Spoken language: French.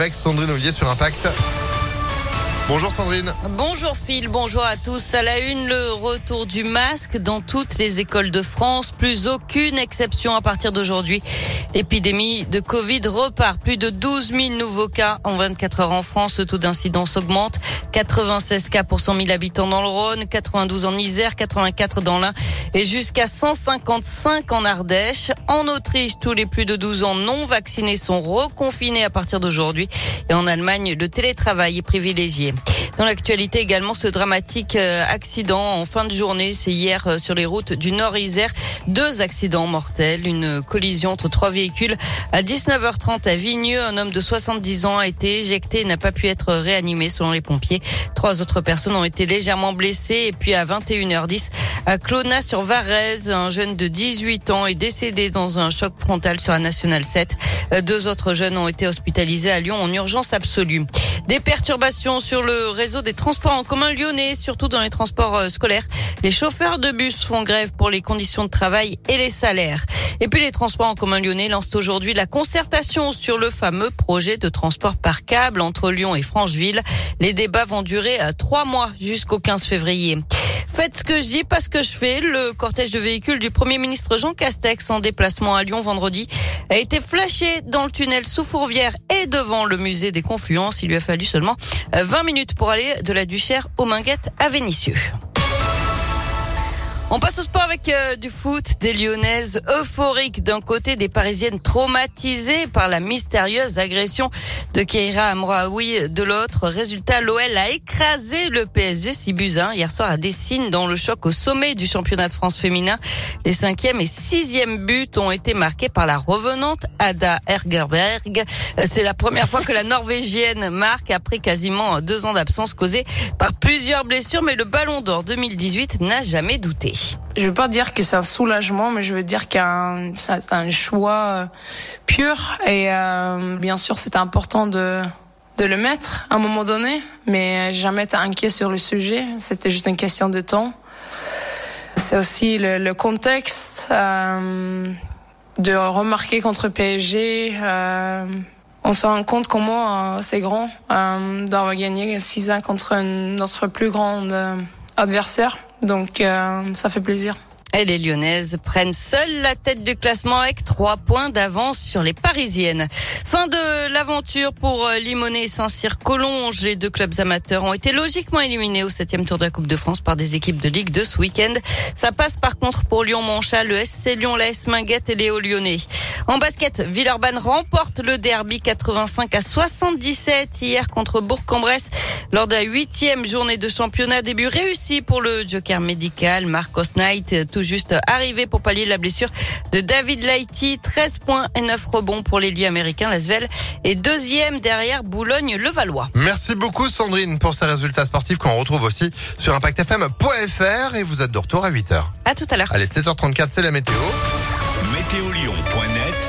Avec Sandrine Ollier sur Impact. Bonjour Sandrine. Bonjour Phil, bonjour à tous. À la une, le retour du masque dans toutes les écoles de France. Plus aucune exception à partir d'aujourd'hui. L'épidémie de Covid repart. Plus de 12 000 nouveaux cas en 24 heures en France. Le taux d'incidence augmente. 96 cas pour 100 000 habitants dans le Rhône, 92 en Isère, 84 dans l'Ain et jusqu'à 155 en Ardèche. En Autriche, tous les plus de 12 ans non vaccinés sont reconfinés à partir d'aujourd'hui. Et en Allemagne, le télétravail est privilégié. Dans l'actualité également, ce dramatique euh, accident en fin de journée, c'est hier euh, sur les routes du Nord-Isère. Deux accidents mortels, une collision entre trois véhicules. À 19h30 à Vigneux, un homme de 70 ans a été éjecté et n'a pas pu être réanimé selon les pompiers. Trois autres personnes ont été légèrement blessées. Et puis à 21h10, à Clonaz-sur-Varèse, un jeune de 18 ans est décédé dans un choc frontal sur la Nationale 7. Euh, deux autres jeunes ont été hospitalisés à Lyon en urgence absolue. Des perturbations sur le réseau des transports en commun lyonnais, surtout dans les transports euh, scolaires. Les chauffeurs de bus font grève pour les conditions de travail et les salaires. Et puis les transports en commun lyonnais lancent aujourd'hui la concertation sur le fameux projet de transport par câble entre Lyon et Francheville. Les débats vont durer euh, trois mois jusqu'au 15 février. Faites ce que je dis, pas ce que je fais. Le cortège de véhicules du Premier ministre Jean Castex en déplacement à Lyon vendredi a été flashé dans le tunnel sous Fourvière et devant le musée des Confluences. Il lui a fallu seulement 20 euh, minutes pour aller de la Duchère aux Minguettes à Vénissieux. On passe au sport avec euh, du foot, des Lyonnaises euphoriques d'un côté, des Parisiennes traumatisées par la mystérieuse agression de Keira Amraoui de l'autre. Résultat, l'OL a écrasé le PSG 6 buts 1 hier soir à Dessine dans le choc au sommet du championnat de France féminin. Les cinquième et sixième buts ont été marqués par la revenante Ada Ergerberg. C'est la première fois que la Norvégienne marque après quasiment deux ans d'absence causée par plusieurs blessures, mais le Ballon d'Or 2018 n'a jamais douté. Je veux pas dire que c'est un soulagement, mais je veux dire qu'un c'est un choix euh, pur et euh, bien sûr c'était important de de le mettre à un moment donné, mais jamais été inquiet sur le sujet. C'était juste une question de temps. C'est aussi le, contexte euh, de remarquer contre PSG. On se rend compte comment euh, c'est grand d'avoir gagné 6 ans contre notre plus grand adversaire. Donc euh, ça fait plaisir. Et les Lyonnaises prennent seules la tête du classement avec trois points d'avance sur les Parisiennes. Fin de l'aventure pour euh, Limonet et Saint-Cyr-Collonges. Les deux clubs amateurs ont été logiquement éliminés au septième tour de la Coupe de France par des équipes de Ligue 2 ce week-end. Ça passe par contre pour Lyon-Monchat, le SC Lyon, la S Minguette et les Hauts-Lyonnais. En basket, Villeurbanne remporte le derby 85 à 77 hier contre Bourg-en-Bresse lors de la huitième journée de championnat. Début réussi pour le joker médical Marcos Knight juste arrivé pour pallier la blessure de David Lighty. 13 points et 9 rebonds pour l'ailier américain. Lasvel est deuxième derrière Boulogne-le-Valois. Merci beaucoup Sandrine pour ces résultats sportifs qu'on retrouve aussi sur impactfm.fr et vous êtes de retour à 8h. À tout à l'heure. Allez, 7h34, c'est la météo. Météolion.net